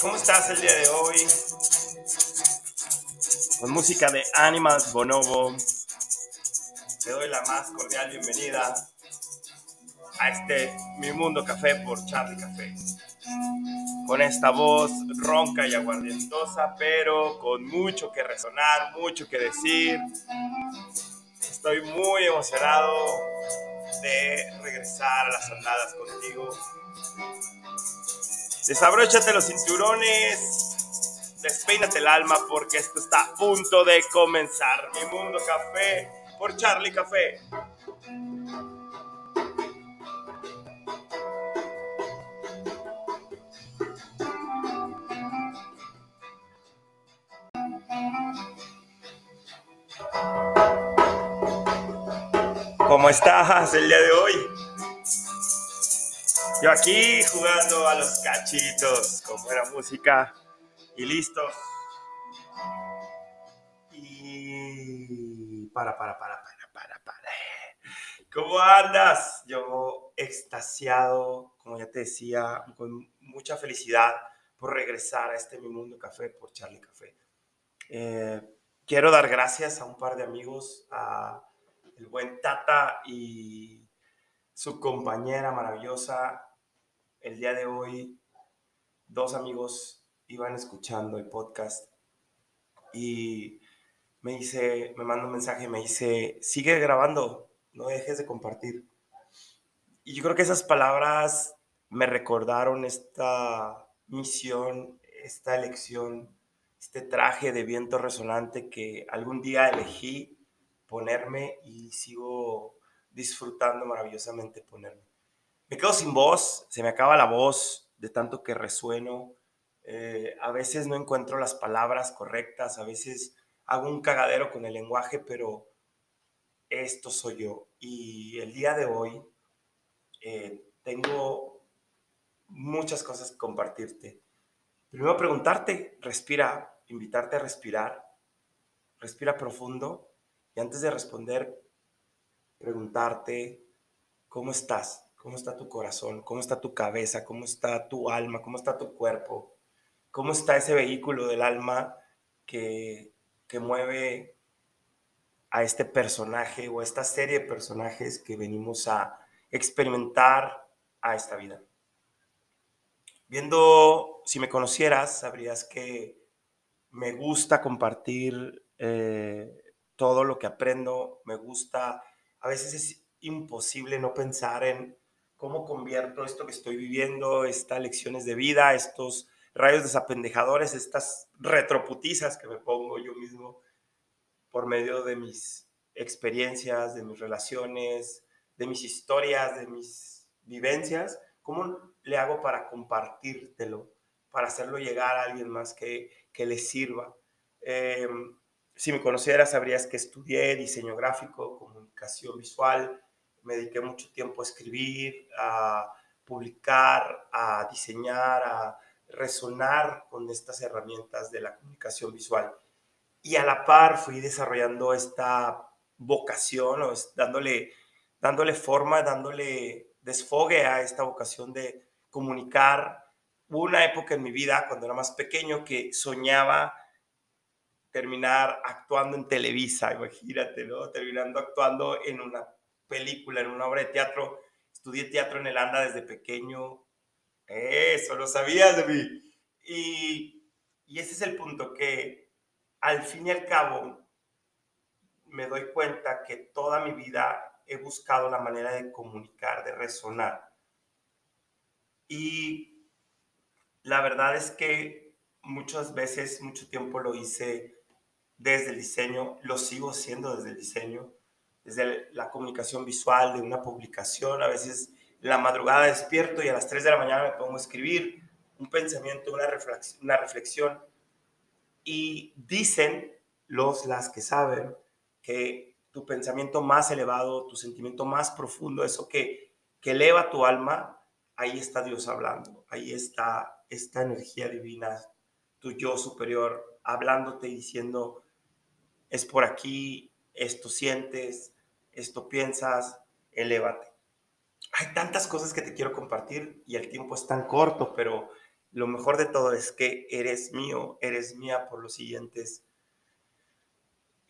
¿Cómo estás el día de hoy? Con música de Animals Bonobo. Te doy la más cordial bienvenida a este Mi Mundo Café por Charlie Café. Con esta voz ronca y aguardientosa, pero con mucho que resonar, mucho que decir. Estoy muy emocionado de regresar a las andadas contigo. Desabróchate los cinturones, despeínate el alma porque esto está a punto de comenzar. Mi Mundo Café por Charlie Café. ¿Cómo estás el día de hoy? Yo aquí jugando a los cachitos con buena música y listos. Y para, para, para, para, para, para. ¿Cómo andas? Yo extasiado, como ya te decía, con mucha felicidad por regresar a este Mi Mundo Café por Charlie Café. Eh, quiero dar gracias a un par de amigos, a el buen Tata y su compañera maravillosa. El día de hoy, dos amigos iban escuchando el podcast y me dice, me manda un mensaje, me dice, sigue grabando, no dejes de compartir. Y yo creo que esas palabras me recordaron esta misión, esta elección, este traje de viento resonante que algún día elegí ponerme y sigo disfrutando maravillosamente ponerme. Me quedo sin voz, se me acaba la voz de tanto que resueno. Eh, a veces no encuentro las palabras correctas, a veces hago un cagadero con el lenguaje, pero esto soy yo. Y el día de hoy eh, tengo muchas cosas que compartirte. Primero preguntarte, respira, invitarte a respirar, respira profundo y antes de responder, preguntarte, ¿cómo estás? ¿Cómo está tu corazón? ¿Cómo está tu cabeza? ¿Cómo está tu alma? ¿Cómo está tu cuerpo? ¿Cómo está ese vehículo del alma que, que mueve a este personaje o a esta serie de personajes que venimos a experimentar a esta vida? Viendo, si me conocieras, sabrías que me gusta compartir eh, todo lo que aprendo, me gusta, a veces es imposible no pensar en cómo convierto esto que estoy viviendo, estas lecciones de vida, estos rayos desapendejadores, estas retroputizas que me pongo yo mismo por medio de mis experiencias, de mis relaciones, de mis historias, de mis vivencias, ¿cómo le hago para compartírtelo, para hacerlo llegar a alguien más que, que le sirva? Eh, si me conocieras, sabrías que estudié diseño gráfico, comunicación visual, me dediqué mucho tiempo a escribir, a publicar, a diseñar, a resonar con estas herramientas de la comunicación visual. Y a la par fui desarrollando esta vocación, o dándole, dándole forma, dándole desfogue a esta vocación de comunicar. Hubo una época en mi vida, cuando era más pequeño, que soñaba terminar actuando en Televisa, imagínate, ¿no? Terminando actuando en una película, en una obra de teatro. Estudié teatro en el ANDA desde pequeño. Eso lo sabías de mí. Y, y ese es el punto, que al fin y al cabo me doy cuenta que toda mi vida he buscado la manera de comunicar, de resonar. Y la verdad es que muchas veces, mucho tiempo lo hice desde el diseño, lo sigo siendo desde el diseño, desde la comunicación visual de una publicación, a veces la madrugada despierto y a las 3 de la mañana me pongo a escribir un pensamiento, una reflexión, una reflexión. Y dicen los, las que saben, que tu pensamiento más elevado, tu sentimiento más profundo, eso que, que eleva tu alma, ahí está Dios hablando, ahí está esta energía divina, tu yo superior, hablándote y diciendo, es por aquí, esto sientes, esto piensas, elévate. hay tantas cosas que te quiero compartir y el tiempo es tan corto, pero lo mejor de todo es que eres mío, eres mía por los siguientes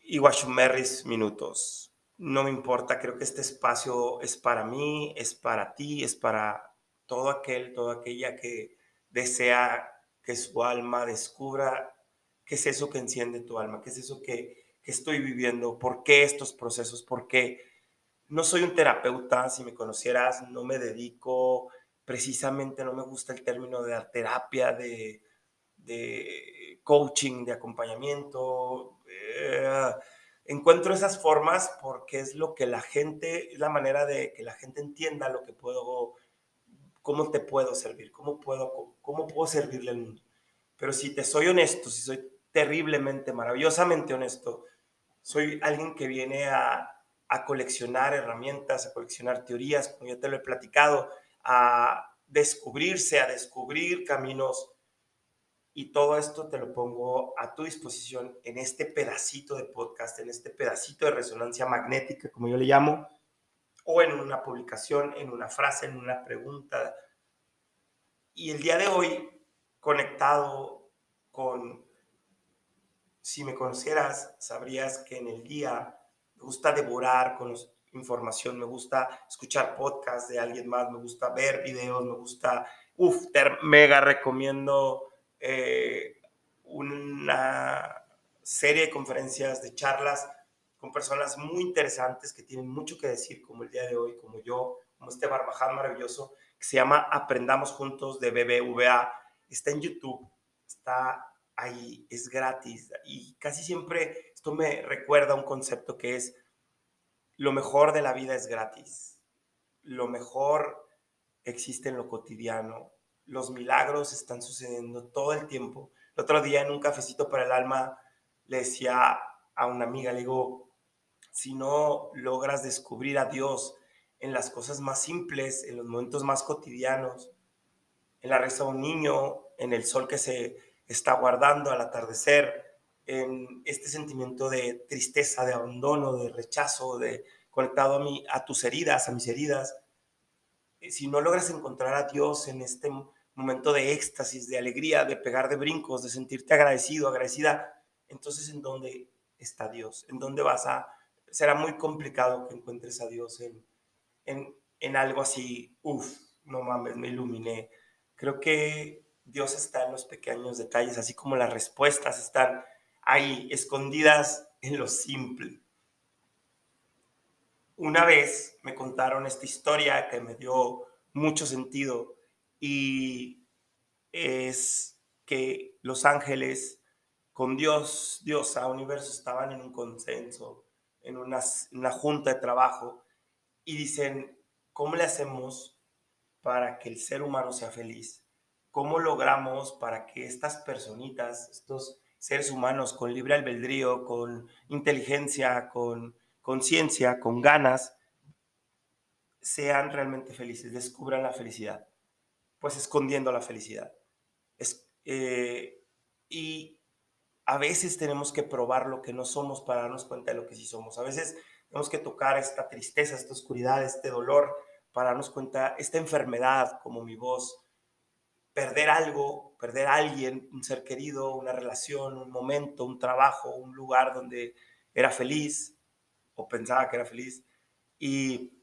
Iguachumerris minutos. No me importa, creo que este espacio es para mí, es para ti, es para todo aquel, toda aquella que desea que su alma descubra qué es eso que enciende tu alma, qué es eso que, que estoy viviendo, por qué estos procesos, por qué no soy un terapeuta, si me conocieras, no me dedico, precisamente no me gusta el término de terapia, de, coaching, de acompañamiento. Eh, encuentro esas formas porque es lo que la gente, la manera de que la gente entienda lo que puedo, cómo te puedo servir, cómo puedo, cómo puedo servirle al mundo. Pero si te soy honesto, si soy terriblemente, maravillosamente honesto, soy alguien que viene a coleccionar herramientas, a coleccionar teorías, como ya te lo he platicado, a descubrirse, a descubrir caminos. Y todo esto te lo pongo a tu disposición en este pedacito de podcast, en este pedacito de resonancia magnética, como yo le llamo, o en una publicación, en una frase, en una pregunta. Y el día de hoy, conectado con, si me conocieras, sabrías que en el día me gusta devorar con información, me gusta escuchar podcasts de alguien más, me gusta ver videos, me gusta, uff, mega recomiendo eh, una serie de conferencias, de charlas con personas muy interesantes que tienen mucho que decir, como el día de hoy, como yo, como este barbaján maravilloso, que se llama Aprendamos Juntos de BBVA. Está en YouTube, está ahí, es gratis. Y casi siempre esto me recuerda un concepto que es lo mejor de la vida es gratis, lo mejor existe en lo cotidiano, los milagros están sucediendo todo el tiempo. El otro día en un cafecito para el alma le decía a una amiga, le digo, si no logras descubrir a Dios en las cosas más simples, en los momentos más cotidianos, en la risa de un niño, en el sol que se está guardando al atardecer, en este sentimiento de tristeza, de abandono, de rechazo, de conectado a, mi, a tus heridas, a mis heridas. Eh, si no logras encontrar a Dios en este momento de éxtasis, de alegría, de pegar de brincos, de sentirte agradecido, agradecida, entonces ¿en dónde está Dios? ¿En dónde vas a...? Será muy complicado que encuentres a Dios en, en, en algo así, uff, no mames, me iluminé. Creo que Dios está en los pequeños detalles, así como las respuestas están ahí, escondidas en lo simple. Una vez me contaron esta historia que me dio mucho sentido y es que los ángeles con Dios, Diosa, universo, estaban en un consenso, en una, una junta de trabajo y dicen, ¿cómo le hacemos para que el ser humano sea feliz? ¿Cómo logramos para que estas personitas, estos seres humanos con libre albedrío, con inteligencia, con conciencia, con ganas, sean realmente felices, descubran la felicidad, pues escondiendo la felicidad. Es, eh, y a veces tenemos que probar lo que no somos para darnos cuenta de lo que sí somos. A veces tenemos que tocar esta tristeza, esta oscuridad, este dolor, para darnos cuenta, esta enfermedad como mi voz, perder algo, perder a alguien, un ser querido, una relación, un momento, un trabajo, un lugar donde era feliz o pensaba que era feliz y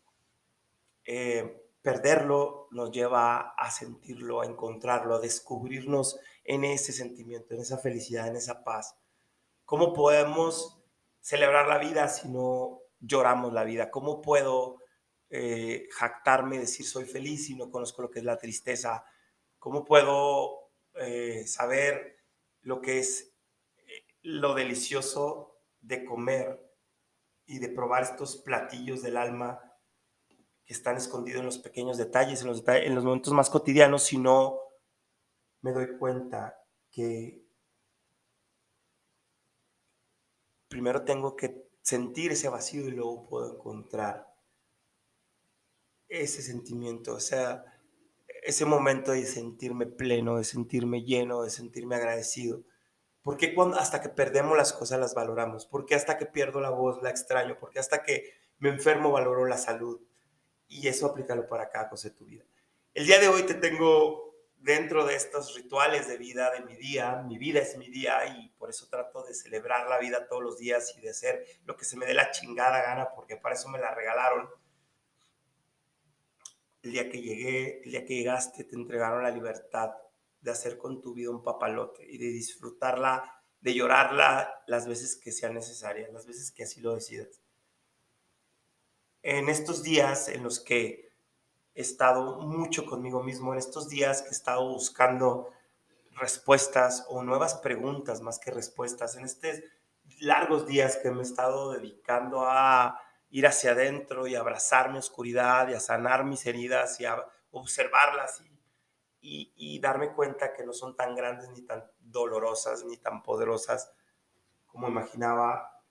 eh, perderlo nos lleva a sentirlo, a encontrarlo, a descubrirnos en ese sentimiento, en esa felicidad, en esa paz. ¿Cómo podemos celebrar la vida si no lloramos la vida? ¿Cómo puedo eh, jactarme, decir soy feliz si no conozco lo que es la tristeza? ¿Cómo puedo eh, saber lo que es eh, lo delicioso de comer y de probar estos platillos del alma que están escondidos en los pequeños detalles, en los, en los momentos más cotidianos, si no me doy cuenta que primero tengo que sentir ese vacío y luego puedo encontrar ese sentimiento. O sea, ese momento de sentirme pleno, de sentirme lleno, de sentirme agradecido. ¿Por qué cuando, hasta que perdemos las cosas las valoramos? ¿Por qué hasta que pierdo la voz la extraño? ¿Por qué hasta que me enfermo valoro la salud? y eso aplícalo para cada cosa de tu vida. El día de hoy te tengo dentro de estos rituales de vida de mi día, mi vida es mi día y por eso trato de celebrar la vida todos los días y de hacer lo que se me dé la chingada gana porque para eso me la regalaron. El día que llegué, el día que llegaste, te entregaron la libertad de hacer con tu vida un papalote y de disfrutarla, de llorarla las veces que sea necesaria, las veces que así lo decidas. En estos días en los que he estado mucho conmigo mismo, en estos días que he estado buscando respuestas o nuevas preguntas más que respuestas, en estos largos días que me he estado dedicando a ir hacia adentro y abrazar mi oscuridad y a sanar mis heridas y a observarlas y darme cuenta que no son tan grandes ni tan dolorosas ni tan poderosas como imaginaba.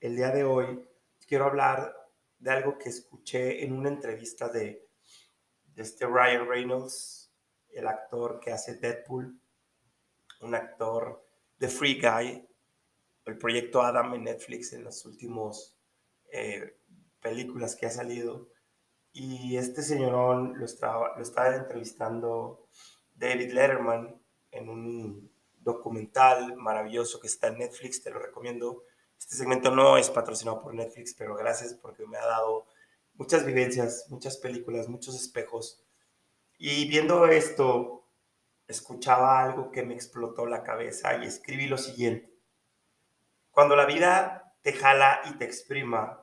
El día de hoy quiero hablar de algo que escuché en una entrevista de, de este Ryan Reynolds, el actor que hace Deadpool, un actor de Free Guy, el proyecto Adam en Netflix en las últimas eh, películas que ha salido. Y este señorón lo estaba, lo estaba entrevistando David Letterman en un documental maravilloso que está en Netflix, te lo recomiendo. Este segmento no es patrocinado por Netflix, pero gracias porque me ha dado muchas vivencias, muchas películas, muchos espejos. Y viendo esto, escuchaba algo que me explotó la cabeza y escribí lo siguiente. Cuando la vida te jala y te exprima,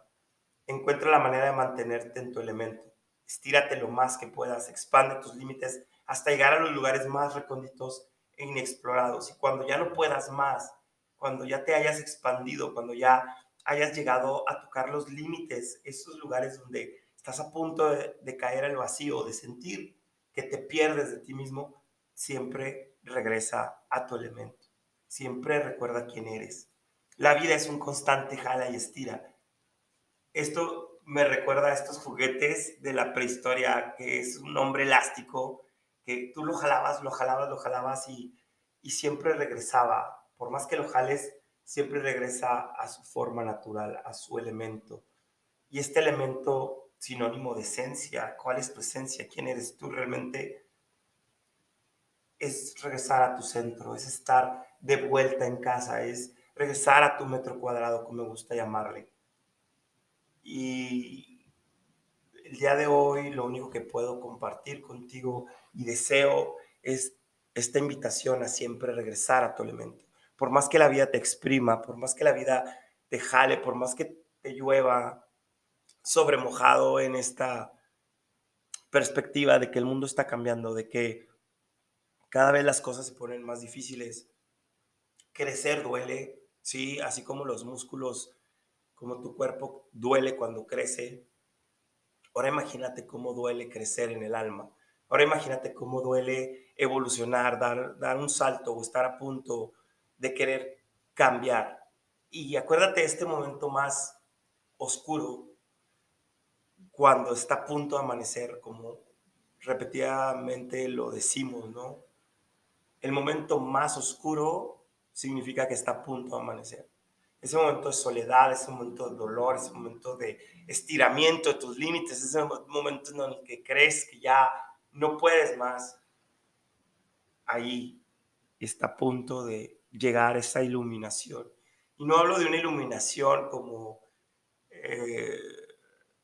encuentra la manera de mantenerte en tu elemento. Estírate lo más que puedas, expande tus límites hasta llegar a los lugares más recónditos e inexplorados. Y cuando ya no puedas más, cuando ya te hayas expandido, cuando ya hayas llegado a tocar los límites, esos lugares donde estás a punto de, de caer al vacío, de sentir que te pierdes de ti mismo, siempre regresa a tu elemento. Siempre recuerda quién eres. La vida es un constante jala y estira esto me recuerda a estos juguetes de la prehistoria, que es un hombre elástico, que tú lo jalabas, lo jalabas, lo jalabas y, y siempre regresaba. Por más que lo jales, siempre regresa a su forma natural, a su elemento. Y este elemento sinónimo de esencia, ¿cuál es tu esencia? ¿Quién eres tú realmente? Es regresar a tu centro, es estar de vuelta en casa, es regresar a tu metro cuadrado, como me gusta llamarle. Y el día de hoy lo único que puedo compartir contigo y deseo es esta invitación a siempre regresar a tu elemento. Por más que la vida te exprima, por más que la vida te jale, por más que te llueva sobre mojado en esta perspectiva de que el mundo está cambiando, de que cada vez las cosas se ponen más difíciles. Crecer duele, sí, así como los músculos cómo tu cuerpo duele cuando crece. Ahora imagínate cómo duele crecer en el alma. Ahora imagínate cómo duele evolucionar, dar, dar un salto o estar a punto de querer cambiar. Y acuérdate este momento más oscuro cuando está a punto de amanecer, como repetidamente lo decimos, ¿no? El momento más oscuro significa que está a punto de amanecer ese momento de soledad, ese momento de dolor, ese momento de estiramiento de tus límites, ese momento en el que crees que ya no puedes más, ahí está a punto de llegar esa iluminación. Y no hablo de una iluminación como, eh,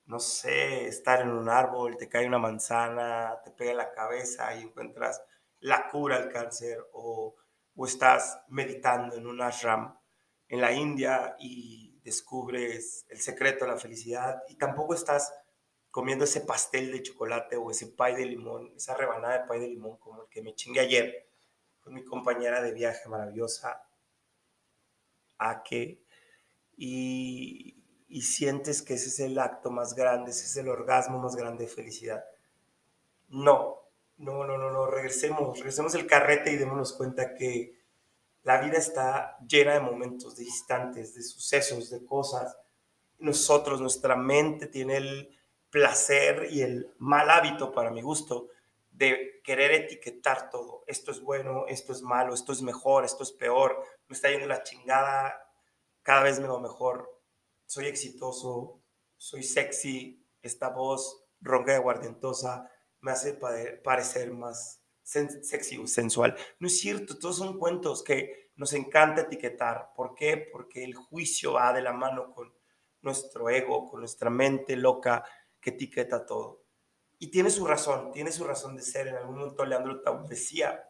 no sé, estar en un árbol, te cae una manzana, te pega la cabeza y encuentras la cura al cáncer, o, o estás meditando en un ashram en la India y descubres el secreto de la felicidad y tampoco estás comiendo ese pastel de chocolate o ese pay de limón, esa rebanada de pay de limón como el que me chingué ayer con mi compañera de viaje maravillosa, Ake, y, y sientes que ese es el acto más grande, ese es el orgasmo más grande de felicidad. No, no, no, no, no, regresemos, regresemos el carrete y démonos cuenta que la vida está llena de momentos, de instantes, de sucesos, de cosas. Nosotros, nuestra mente tiene el placer y el mal hábito, para mi gusto, de querer etiquetar todo. Esto es bueno, esto es malo, esto es mejor, esto es peor, me está yendo la chingada, cada vez me va mejor, soy exitoso, soy sexy, esta voz ronca y aguardientosa me hace parecer más sexy, sensual. No es cierto, todos son cuentos que nos encanta etiquetar. ¿Por qué? Porque el juicio va de la mano con nuestro ego, con nuestra mente loca que etiqueta todo. Y tiene su razón, tiene su razón de ser. En algún momento Leandro Tau decía,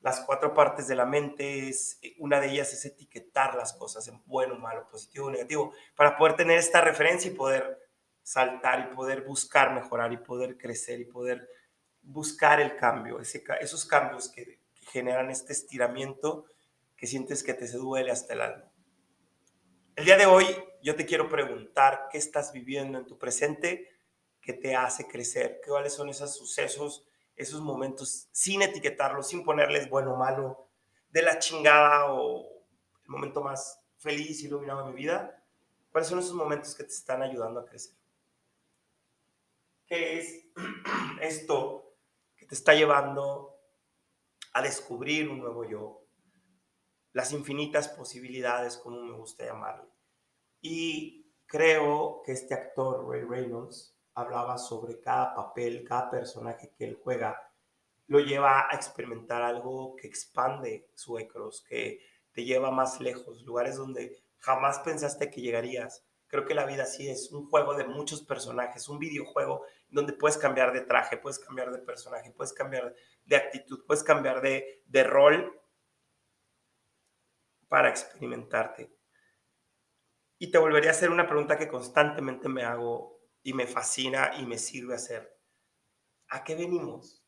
las cuatro partes de la mente, es, una de ellas es etiquetar las cosas en bueno, malo, positivo, negativo, para poder tener esta referencia y poder saltar y poder buscar mejorar y poder crecer y poder buscar el cambio, esos cambios que, generan este estiramiento que sientes que te se duele hasta el alma. El día de hoy yo te quiero preguntar qué estás viviendo en tu presente que te hace crecer, cuáles son esos sucesos, esos momentos sin etiquetarlos, sin ponerles bueno o malo, de la chingada o el momento más feliz y iluminado de mi vida, cuáles son esos momentos que te están ayudando a crecer. ¿Qué es esto te está llevando a descubrir un nuevo yo, las infinitas posibilidades, como me gusta llamarle. Y creo que este actor, Ray Reynolds, hablaba sobre cada papel, cada personaje que él juega, lo lleva a experimentar algo que expande su ecros, que te lleva más lejos, lugares donde jamás pensaste que llegarías. Creo que la vida sí es un juego de muchos personajes, un videojuego donde puedes cambiar de traje, puedes cambiar de personaje, puedes cambiar de actitud, puedes cambiar de, de rol para experimentarte. Y te volvería a hacer una pregunta que constantemente me hago y me fascina y me sirve hacer. ¿A qué venimos?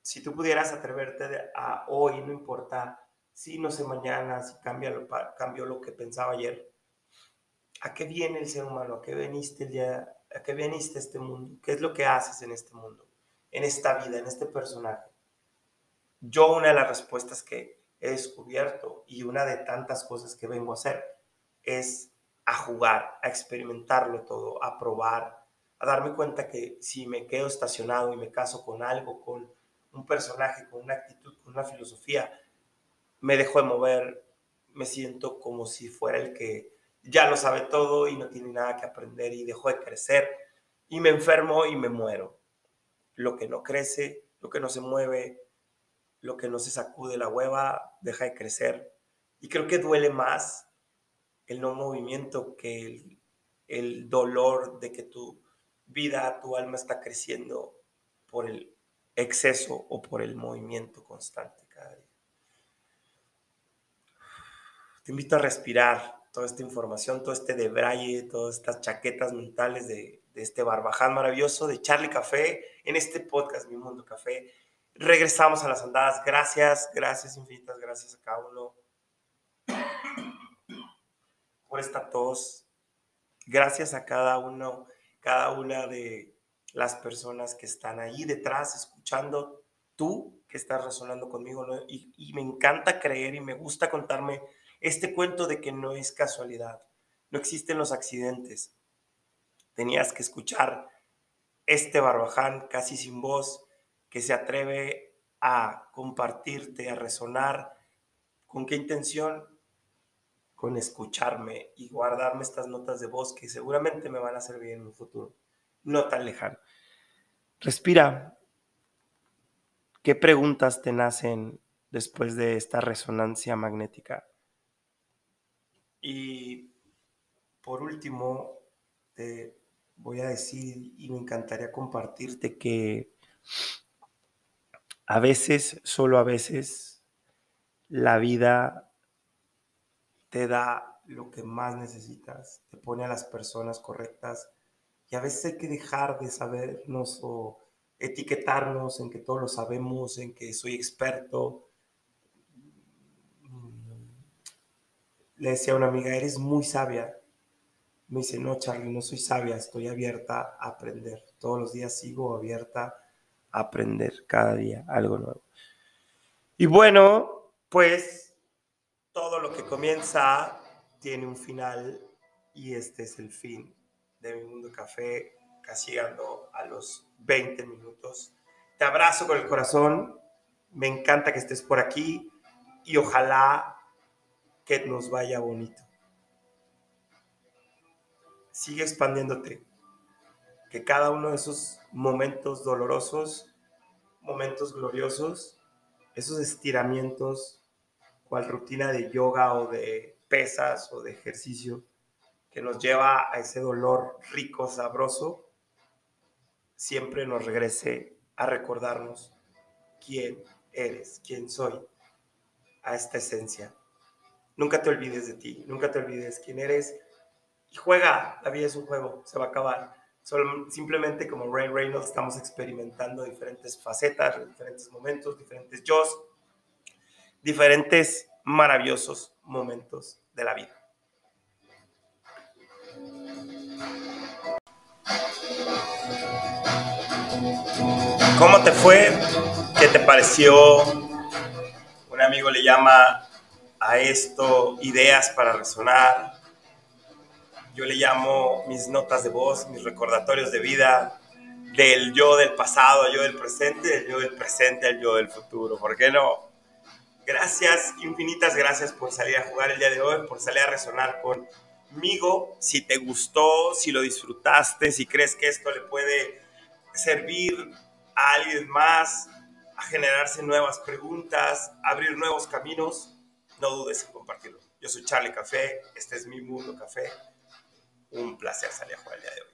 Si tú pudieras atreverte a hoy, no importa si no sé mañana, si cambia lo, cambió lo que pensaba ayer, ¿A qué viene el ser humano? ¿A qué veniste el día? ¿A qué viniste este mundo? ¿Qué es lo que haces en este mundo? En esta vida, en este personaje. Yo una de las respuestas que he descubierto y una de tantas cosas que vengo a hacer es a jugar, a experimentarlo todo, a probar, a darme cuenta que si me quedo estacionado y me caso con algo, con un personaje, con una actitud, con una filosofía, me dejo de mover, me siento como si fuera el que ya lo sabe todo y no tiene nada que aprender y dejó de crecer y me enfermo y me muero. Lo que no crece, lo que no se mueve, lo que no se sacude la hueva, deja de crecer. Y creo que duele más el no movimiento que el, el dolor de que tu vida, tu alma está creciendo por el exceso o por el movimiento constante cada día. Te invito a respirar toda esta información, todo este debraye, todas estas chaquetas mentales de, este barbaján maravilloso de Charlie Café en este podcast, Mi Mundo Café. Regresamos a las andadas. Gracias, gracias infinitas, gracias a cada uno por esta tos. Gracias a cada uno, cada una de las personas que están ahí detrás escuchando, tú que estás resonando conmigo. Y, y me encanta creer y me gusta contarme este cuento de que no es casualidad, no existen los accidentes. Tenías que escuchar este barbaján casi sin voz que se atreve a compartirte, a resonar. ¿Con qué intención? Con escucharme y guardarme estas notas de voz que seguramente me van a servir en un futuro, no tan lejano. Respira. ¿Qué preguntas te nacen después de esta resonancia magnética? Y por último, te voy a decir y me encantaría compartirte que a veces, solo a veces, la vida te da lo que más necesitas, te pone a las personas correctas y a veces hay que dejar de sabernos o etiquetarnos en que todo lo sabemos, en que soy experto, le decía a una amiga, eres muy sabia. Me dice, no, Charlie, no soy sabia, estoy abierta a aprender. Todos los días sigo abierta a aprender cada día algo nuevo. Y bueno, pues todo lo que comienza tiene un final y este es el fin de mi mundo café, casi llegando a los 20 minutos. Te abrazo con el corazón, me encanta que estés por aquí y ojalá que nos vaya bonito. Sigue expandiéndote. que cada uno de esos momentos dolorosos, momentos gloriosos, esos estiramientos, cual rutina de yoga o de pesas o de ejercicio, que nos lleva a ese dolor rico, sabroso, siempre nos regrese a recordarnos quién eres, quién soy, a esta esencia. Nunca te olvides de ti, nunca te olvides quién eres y juega, la vida es un juego, se va a acabar simplemente como Ray Reynolds estamos experimentando diferentes facetas, diferentes momentos, diferentes yo, diferentes maravillosos momentos de la vida. ¿Cómo te fue? ¿Qué te pareció? Un amigo le llama a esto ideas para resonar yo le llamo mis notas de voz, mis recordatorios de vida, del yo del pasado yo del presente, del yo del presente al yo del futuro. ¿Por qué no? Gracias, infinitas gracias por salir a jugar el día de hoy, por salir a resonar conmigo. Si te gustó, si lo disfrutaste, si crees que esto le puede servir a alguien más, a generarse nuevas preguntas, a abrir nuevos caminos, no dudes en compartirlo. Yo soy Charlie Café, este es mi mundo café un placer salir a jugar el día de hoy.